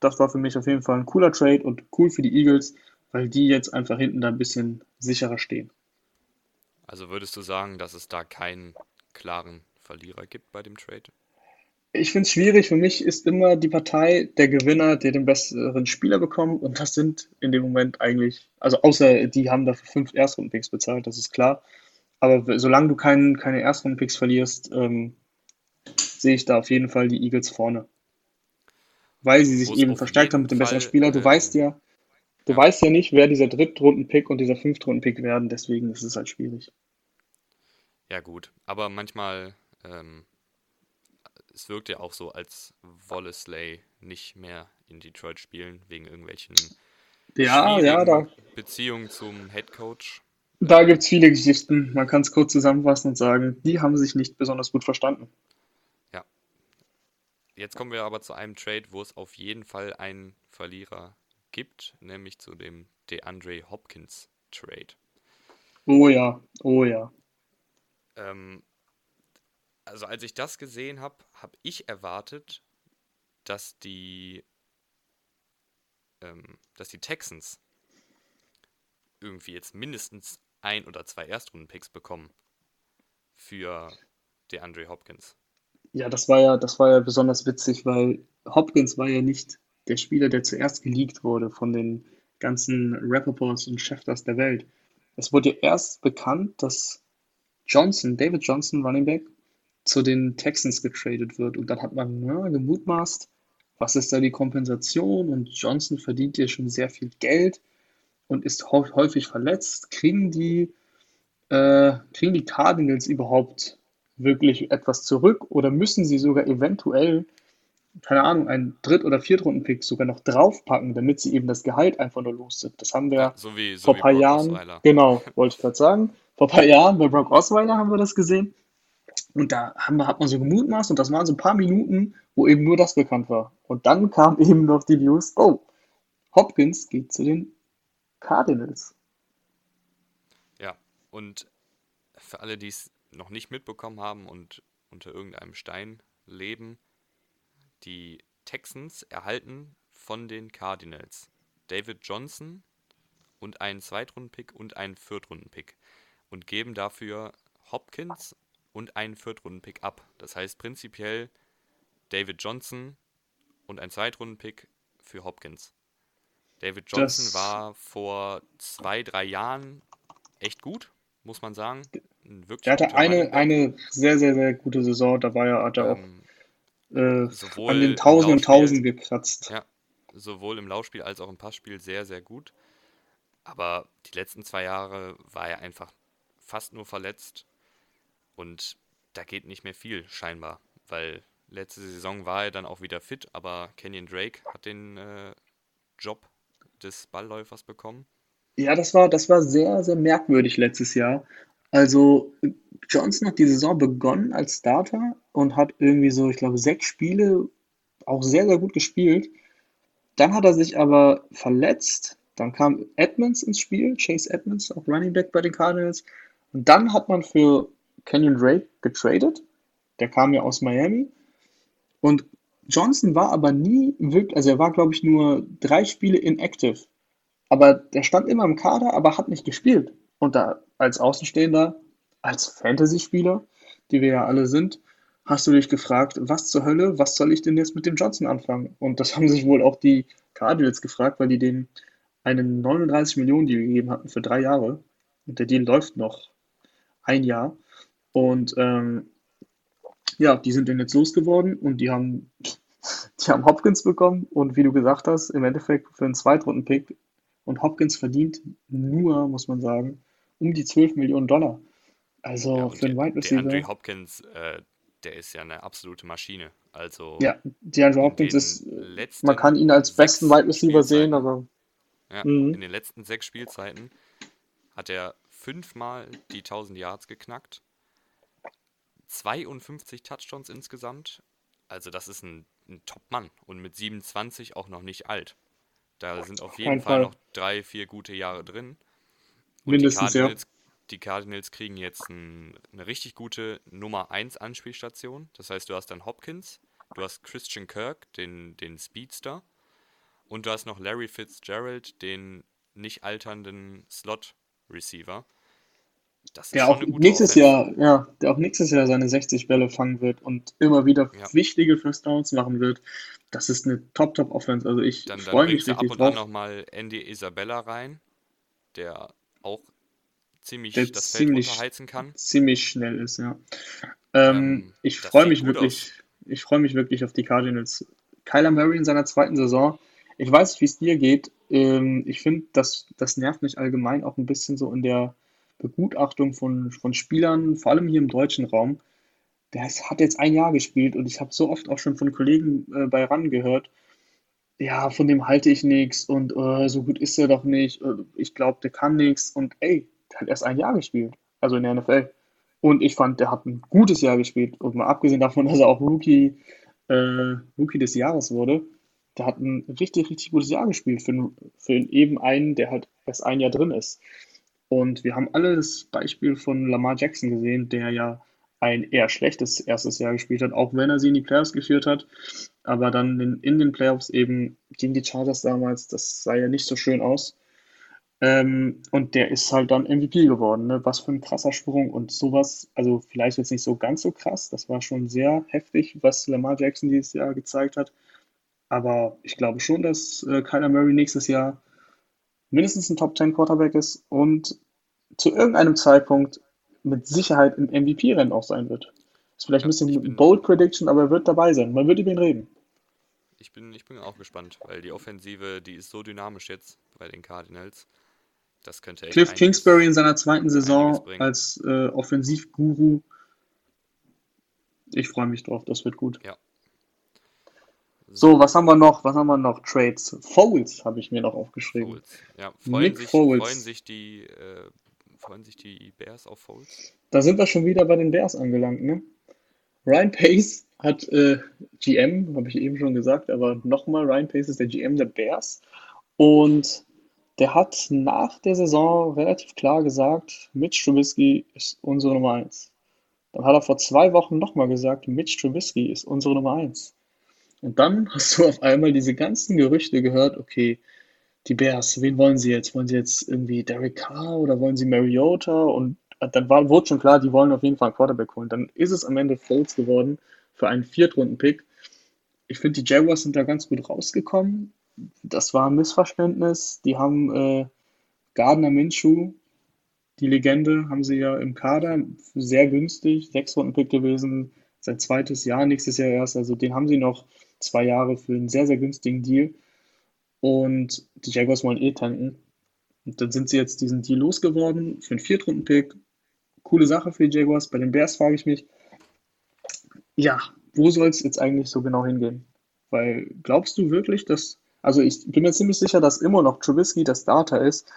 das war für mich auf jeden Fall ein cooler Trade und cool für die Eagles, weil die jetzt einfach hinten da ein bisschen sicherer stehen. Also würdest du sagen, dass es da keinen klaren Verlierer gibt bei dem Trade? Ich finde es schwierig. Für mich ist immer die Partei der Gewinner, der den besseren Spieler bekommt. Und das sind in dem Moment eigentlich, also außer die haben dafür fünf Erstrunden-Picks bezahlt, das ist klar. Aber solange du keinen, keine Erstrunden-Picks verlierst, ähm, sehe ich da auf jeden Fall die Eagles vorne. Weil sie sich eben verstärkt haben mit dem besseren Spieler. Du weißt ähm, ja, du ja, weißt ja nicht, wer dieser Drittrunden-Pick und dieser Fünftrunden-Pick werden. Deswegen ist es halt schwierig. ja gut. Aber manchmal, ähm, es wirkt ja auch so, als wolle Slay nicht mehr in Detroit spielen, wegen irgendwelchen Ja, ja, da, Beziehungen zum Head Coach. da gibt es viele Geschichten. Man kann es kurz zusammenfassen und sagen, die haben sich nicht besonders gut verstanden. ja, jetzt kommen wir aber zu einem Trade, wo es auf jeden Fall einen Verlierer gibt, nämlich zu dem DeAndre Hopkins Trade. Oh ja, oh ja. Ähm, also als ich das gesehen habe, habe ich erwartet, dass die, ähm, dass die Texans irgendwie jetzt mindestens ein oder zwei Erstrunden-Picks bekommen für DeAndre Hopkins. Ja, das war ja, das war ja besonders witzig, weil Hopkins war ja nicht der Spieler, der zuerst geleakt wurde von den ganzen Rappaports und Schefters der Welt. Es wurde erst bekannt, dass Johnson, David Johnson, Running Back, zu den Texans getradet wird. Und dann hat man ja, gemutmaßt, was ist da die Kompensation? Und Johnson verdient ja schon sehr viel Geld und ist häufig verletzt. Kriegen die, äh, kriegen die Cardinals überhaupt wirklich etwas zurück oder müssen sie sogar eventuell, keine Ahnung, einen Dritt- oder Viertrunden-Pick sogar noch draufpacken, damit sie eben das Gehalt einfach nur los sind? Das haben Ja, wir so wie, vor so ein wie paar Brock Jahren, Osweiler. genau, wollte ich gerade sagen, vor ein paar Jahren bei Brock Osweiler haben wir das gesehen. Und da haben hat man so gemutmaßt und das waren so ein paar Minuten, wo eben nur das bekannt war. Und dann kam eben noch die News, oh, Hopkins geht zu den Cardinals. Ja, und für alle, die es noch nicht mitbekommen haben und unter irgendeinem Stein leben. Die Texans erhalten von den Cardinals David Johnson und einen Zweitrunden-Pick und einen Viertrunden-Pick und geben dafür Hopkins und einen Viertrunden-Pick ab. Das heißt prinzipiell David Johnson und ein Zweitrunden-Pick für Hopkins. David Johnson das war vor zwei, drei Jahren echt gut, muss man sagen. Wirklich er hatte eine, eine sehr, sehr, sehr gute Saison. Da war er, hat er ähm, auch äh, an den Tausend und Tausend gekratzt. Ja, sowohl im Laufspiel als auch im Passspiel sehr, sehr gut. Aber die letzten zwei Jahre war er einfach fast nur verletzt. Und da geht nicht mehr viel, scheinbar. Weil letzte Saison war er dann auch wieder fit, aber Kenyon Drake hat den äh, Job des Ballläufers bekommen. Ja, das war, das war sehr, sehr merkwürdig letztes Jahr. Also Johnson hat die Saison begonnen als Starter und hat irgendwie so, ich glaube, sechs Spiele auch sehr, sehr gut gespielt. Dann hat er sich aber verletzt dann kam Edmonds ins Spiel, Chase Edmonds, auch Running Back bei den Cardinals. Und dann hat man für Kenyon Drake getradet. Der kam ja aus Miami. Und Johnson war aber nie wirklich, also er war, glaube ich, nur drei Spiele inactive. Aber der stand immer im Kader, aber hat nicht gespielt. Und da als Außenstehender, als Fantasy-Spieler, die wir ja alle sind, hast du dich gefragt, was zur Hölle, was soll ich denn jetzt mit dem Johnson anfangen? Und das haben sich wohl auch die Cardinals gefragt, weil die den einen 39 Millionen Deal gegeben hatten für drei Jahre. Und der Deal läuft noch ein Jahr. Und ähm, ja, die sind dann jetzt losgeworden und die haben, die haben Hopkins bekommen und wie du gesagt hast, im Endeffekt für einen Zweitrunden-Pick. Und Hopkins verdient nur, muss man sagen, um die 12 Millionen Dollar. Also ja, für einen Wide Receiver. Der Andrew Hopkins, äh, der ist ja eine absolute Maschine. Also ja, die Andrew Hopkins ist, man kann ihn als besten Wide Receiver sehen, aber ja, mhm. In den letzten sechs Spielzeiten hat er fünfmal die 1000 Yards geknackt. 52 Touchdowns insgesamt. Also das ist ein, ein Top-Mann und mit 27 auch noch nicht alt. Da sind auf jeden Fall, Fall, noch drei, vier gute Jahre drin. Und Mindestens, die Cardinals, ja. Die Cardinals kriegen jetzt ein, eine richtig gute Nummer 1 Anspielstation. Das heißt, du hast dann Hopkins, du hast Christian Kirk, den, den Speedster, und du hast noch Larry Fitzgerald, den nicht alternden Slot-Receiver. Der auch nächstes Offense. Jahr, ja, der auch nächstes Jahr seine 60 Bälle fangen wird und immer wieder ja. wichtige First Downs machen wird. Das ist eine Top-Top-Offense. Also ich freue mich richtig ab und drauf. an nochmal Andy Isabella rein, der auch ziemlich der das Feld ziemlich, unterheizen kann. Ziemlich schnell ist, ja. Ähm, ähm, ich freue mich wirklich, aus. ich freue mich wirklich auf die Cardinals. Kyler Murray in seiner zweiten Saison ich weiß nicht, wie es dir geht. Ähm, ich finde, das, das nervt mich allgemein auch ein bisschen so in der Begutachtung von, von Spielern, vor allem hier im deutschen Raum. Der hat jetzt ein Jahr gespielt und ich habe so oft auch schon von Kollegen äh, bei RAN gehört, ja, von dem halte ich nichts und äh, so gut ist er doch nicht. Äh, ich glaube, der kann nichts. Und ey, der hat erst ein Jahr gespielt, also in der NFL. Und ich fand, der hat ein gutes Jahr gespielt. Und mal abgesehen davon, dass er auch Rookie, äh, Rookie des Jahres wurde, der hat ein richtig, richtig gutes Jahr gespielt für, für eben einen, der halt erst ein Jahr drin ist. Und wir haben alle das Beispiel von Lamar Jackson gesehen, der ja ein eher schlechtes erstes Jahr gespielt hat, auch wenn er sie in die Playoffs geführt hat. Aber dann in, in den Playoffs eben gegen die Chargers damals, das sah ja nicht so schön aus. Ähm, und der ist halt dann MVP geworden. Ne? Was für ein krasser Sprung und sowas, also vielleicht jetzt nicht so ganz so krass, das war schon sehr heftig, was Lamar Jackson dieses Jahr gezeigt hat. Aber ich glaube schon, dass äh, Kyler Murray nächstes Jahr mindestens ein Top 10 Quarterback ist und zu irgendeinem Zeitpunkt mit Sicherheit im MVP-Rennen auch sein wird. Ist vielleicht ein bisschen bin, Bold Prediction, aber er wird dabei sein. Man wird über ihn reden. Ich bin, ich bin auch gespannt, weil die Offensive, die ist so dynamisch jetzt bei den Cardinals. Das könnte echt Cliff Kingsbury in seiner zweiten Saison als äh, Offensivguru. Ich freue mich drauf, das wird gut. Ja, so, was haben wir noch? Was haben wir noch? Trades. Foles habe ich mir noch aufgeschrieben. Foles. Ja, freuen, Nick sich, Foles. freuen sich die äh, freuen sich die Bears auf Foles? Da sind wir schon wieder bei den Bears angelangt, ne? Ryan Pace hat äh, GM, habe ich eben schon gesagt, aber nochmal, Ryan Pace ist der GM der Bears und der hat nach der Saison relativ klar gesagt, Mitch Trubisky ist unsere Nummer 1. Dann hat er vor zwei Wochen nochmal gesagt, Mitch Trubisky ist unsere Nummer eins. Und dann hast du auf einmal diese ganzen Gerüchte gehört, okay, die Bears, wen wollen sie jetzt? Wollen sie jetzt irgendwie Derek Carr oder wollen sie Mariota? Und dann war, wurde schon klar, die wollen auf jeden Fall einen Quarterback holen. Dann ist es am Ende Foles geworden für einen Viertrunden-Pick. Ich finde, die Jaguars sind da ganz gut rausgekommen. Das war ein Missverständnis. Die haben äh, Gardner Minshew, die Legende, haben sie ja im Kader, sehr günstig, sechs Runden Pick gewesen, sein zweites Jahr, nächstes Jahr erst. Also den haben sie noch zwei Jahre für einen sehr, sehr günstigen Deal. Und die Jaguars wollen eh tanken. Und dann sind sie jetzt diesen Deal losgeworden für einen Viertrunden-Pick. Coole Sache für die Jaguars. Bei den Bears frage ich mich, ja, wo soll es jetzt eigentlich so genau hingehen? Weil glaubst du wirklich, dass, also ich bin mir ziemlich sicher, dass immer noch Trubisky der Starter ist,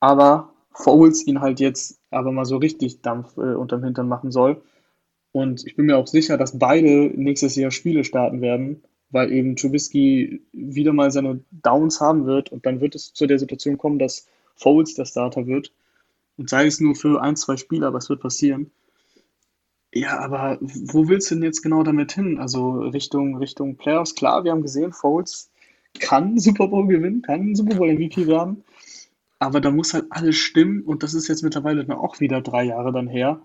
aber Foles ihn halt jetzt aber mal so richtig Dampf äh, unterm Hintern machen soll. Und ich bin mir auch sicher, dass beide nächstes Jahr Spiele starten werden weil eben Trubisky wieder mal seine Downs haben wird und dann wird es zu der Situation kommen, dass Foles der Starter wird. Und sei es nur für ein, zwei Spiele, aber es wird passieren. Ja, aber wo willst du denn jetzt genau damit hin? Also Richtung, Richtung Playoffs, klar, wir haben gesehen, Foles kann Super Bowl gewinnen, kann Super Bowl MVP werden. Aber da muss halt alles stimmen und das ist jetzt mittlerweile dann auch wieder drei Jahre dann her.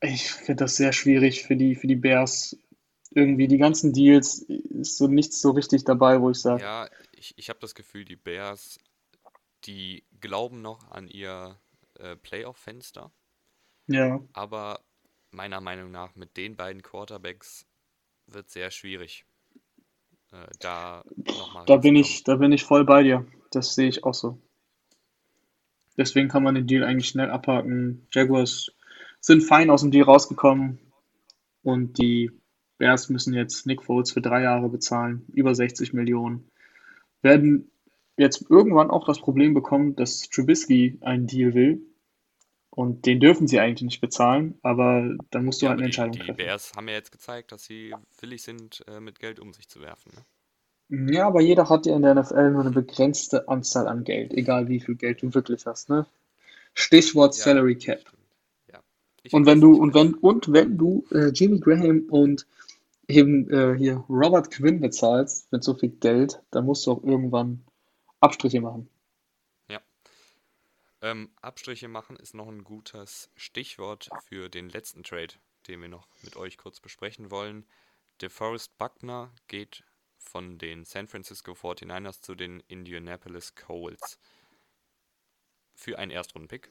Ich finde das sehr schwierig für die, für die Bears, irgendwie die ganzen Deals ist so nichts so richtig dabei, wo ich sage. Ja, ich, ich habe das Gefühl, die Bears, die glauben noch an ihr äh, Playoff-Fenster. Ja. Aber meiner Meinung nach mit den beiden Quarterbacks wird sehr schwierig. Äh, da nochmal. Da bin ich, da bin ich voll bei dir. Das sehe ich auch so. Deswegen kann man den Deal eigentlich schnell abhaken. Jaguars sind fein aus dem Deal rausgekommen und die Bears müssen jetzt Nick Foles für drei Jahre bezahlen, über 60 Millionen. Werden jetzt irgendwann auch das Problem bekommen, dass Trubisky einen Deal will. Und den dürfen sie eigentlich nicht bezahlen, aber dann musst du ja, halt eine Entscheidung die, treffen. Die Bears haben ja jetzt gezeigt, dass sie willig sind, äh, mit Geld um sich zu werfen. Ne? Ja, aber jeder hat ja in der NFL nur eine begrenzte Anzahl an Geld, egal wie viel Geld du wirklich hast. Ne? Stichwort ja, Salary Cap. Ja. Und wenn du und wenn und wenn du äh, Jimmy Graham und eben äh, hier Robert Quinn bezahlst mit so viel Geld, dann musst du auch irgendwann Abstriche machen. Ja. Ähm, Abstriche machen ist noch ein gutes Stichwort für den letzten Trade, den wir noch mit euch kurz besprechen wollen. DeForest Buckner geht von den San Francisco 49ers zu den Indianapolis Colts für einen Erstrundenpick.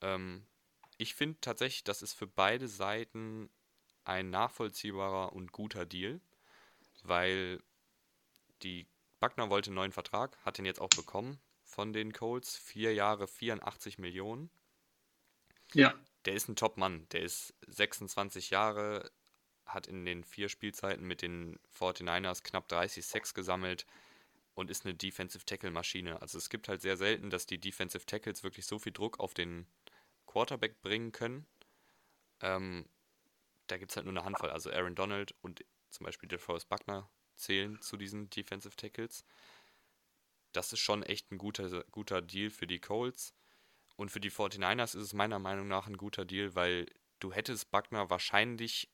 Ähm, ich finde tatsächlich, das ist für beide Seiten ein nachvollziehbarer und guter Deal, weil die Buckner wollte einen neuen Vertrag, hat den jetzt auch bekommen von den Colts. Vier Jahre, 84 Millionen. Ja. Der ist ein Top-Mann. Der ist 26 Jahre, hat in den vier Spielzeiten mit den 49ers knapp 30 Sex gesammelt und ist eine Defensive Tackle-Maschine. Also es gibt halt sehr selten, dass die Defensive Tackles wirklich so viel Druck auf den Quarterback bringen können. Ähm, da gibt es halt nur eine Handvoll. Also Aaron Donald und zum Beispiel DeForest Buckner zählen zu diesen Defensive Tackles. Das ist schon echt ein guter, guter Deal für die Colts. Und für die 49ers ist es meiner Meinung nach ein guter Deal, weil du hättest Buckner wahrscheinlich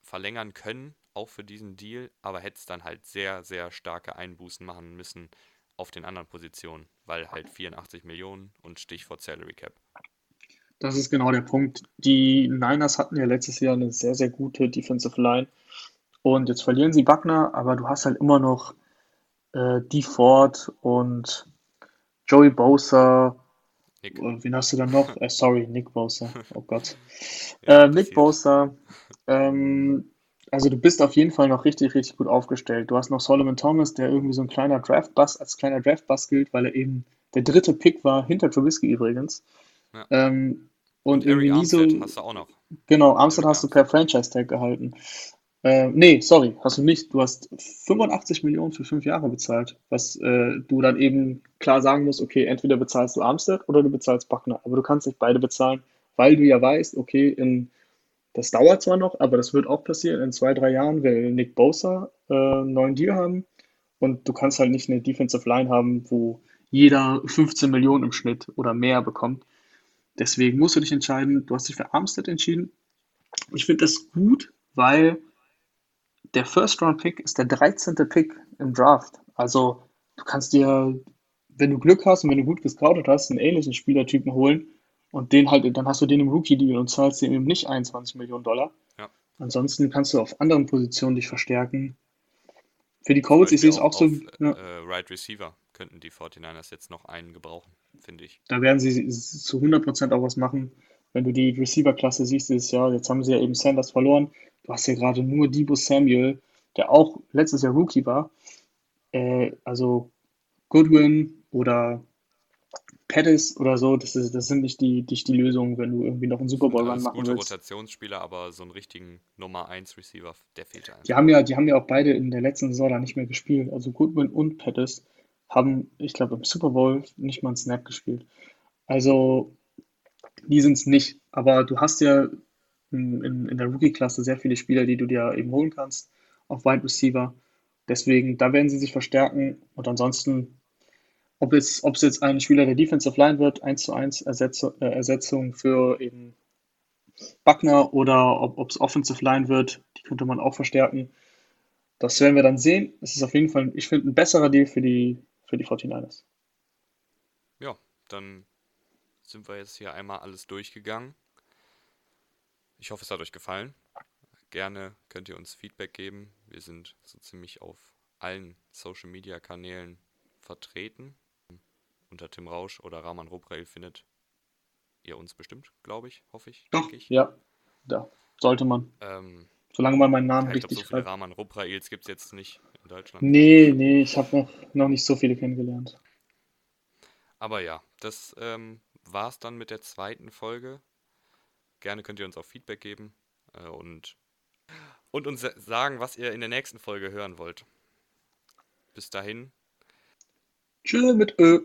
verlängern können, auch für diesen Deal, aber hättest dann halt sehr, sehr starke Einbußen machen müssen auf den anderen Positionen, weil halt 84 Millionen und Stichwort Salary Cap. Das ist genau der Punkt. Die Niners hatten ja letztes Jahr eine sehr, sehr gute Defensive Line. Und jetzt verlieren sie Buckner, aber du hast halt immer noch äh, Dee Ford und Joey Bosa. Nick. Und wen hast du dann noch? Äh, sorry, Nick Bosa. Oh Gott. ja, äh, Nick Bosa. Ähm, also du bist auf jeden Fall noch richtig, richtig gut aufgestellt. Du hast noch Solomon Thomas, der irgendwie so ein kleiner Draft-Bus, als kleiner Draft-Bus gilt, weil er eben der dritte Pick war, hinter Trubisky übrigens. Ja. Ähm, und, und irgendwie nie so. hast du auch noch. Genau, Armstead hast du per Franchise-Tag gehalten. Äh, nee, sorry, hast du nicht. Du hast 85 Millionen für fünf Jahre bezahlt, was äh, du dann eben klar sagen musst, okay, entweder bezahlst du Armstead oder du bezahlst Buckner. Aber du kannst nicht beide bezahlen, weil du ja weißt, okay, in, das dauert zwar noch, aber das wird auch passieren. In zwei, drei Jahren will Nick Bosa äh, einen neuen Deal haben und du kannst halt nicht eine Defensive Line haben, wo jeder 15 Millionen im Schnitt oder mehr bekommt. Deswegen musst du dich entscheiden. Du hast dich für Armstead entschieden. Ich finde das gut, weil der First-Round-Pick ist der 13. Pick im Draft. Also du kannst dir, wenn du Glück hast und wenn du gut gescoutet hast, einen ähnlichen Spielertypen holen und den halt, dann hast du den im Rookie-Deal und zahlst ihm eben nicht 21 Millionen Dollar. Ja. Ansonsten kannst du auf anderen Positionen dich verstärken. Für die Colts, ich sehe es auch so, auf ja, äh, Right Receiver könnten die 49ers jetzt noch einen gebrauchen, finde ich. da werden sie zu 100% auch was machen. Wenn du die Receiver-Klasse siehst dieses Jahr, jetzt haben sie ja eben Sanders verloren. Du hast ja gerade nur Debo Samuel, der auch letztes Jahr Rookie war. Äh, also Goodwin oder Pettis oder so, das, ist, das sind nicht die, nicht die Lösungen, wenn du irgendwie noch einen Super Bowl Run machen gute willst. Rotationsspieler, aber so einen richtigen Nummer 1 Receiver, der fehlt Die einfach. haben ja, die haben ja auch beide in der letzten Saison da nicht mehr gespielt. Also Goodwin und Pettis haben, ich glaube, im Super Bowl nicht mal einen Snap gespielt. Also die sind es nicht. Aber du hast ja in, in, der Rookie-Klasse sehr viele Spieler, die du dir eben holen kannst auf Wide Receiver. Deswegen, da werden sie sich verstärken. Und ansonsten, ob es, ob es jetzt ein Spieler der Defensive Line wird, 1 zu 1 Ersetz, äh, Ersetzung für eben Buckner oder ob ob es Offensive Line wird, die könnte man auch verstärken. Das werden wir dann sehen. Es ist auf jeden Fall, ich finde, ein besserer Deal für die, für die 49ers. Ja, dann sind wir jetzt hier einmal alles durchgegangen. Ich hoffe, es hat euch gefallen. Gerne könnt ihr uns Feedback geben. Wir sind so ziemlich auf allen Social Media Kanälen vertreten. Unter Tim Rausch oder Rahman Ruprail findet ihr uns bestimmt, glaube ich, hoffe ich, denke ich. ja, da sollte man. Ähm, Solange man meinen Namen ja, ich glaube, so richtig viele schreibt. Rahman Ruprails gibt es jetzt nicht in Deutschland. Nee, nee, ich habe noch, noch nicht so viele kennengelernt. Aber ja, das ähm, war es dann mit der zweiten Folge. Gerne könnt ihr uns auch Feedback geben äh, und, und uns sa- sagen, was ihr in der nächsten Folge hören wollt. Bis dahin, Tschö mit Ö.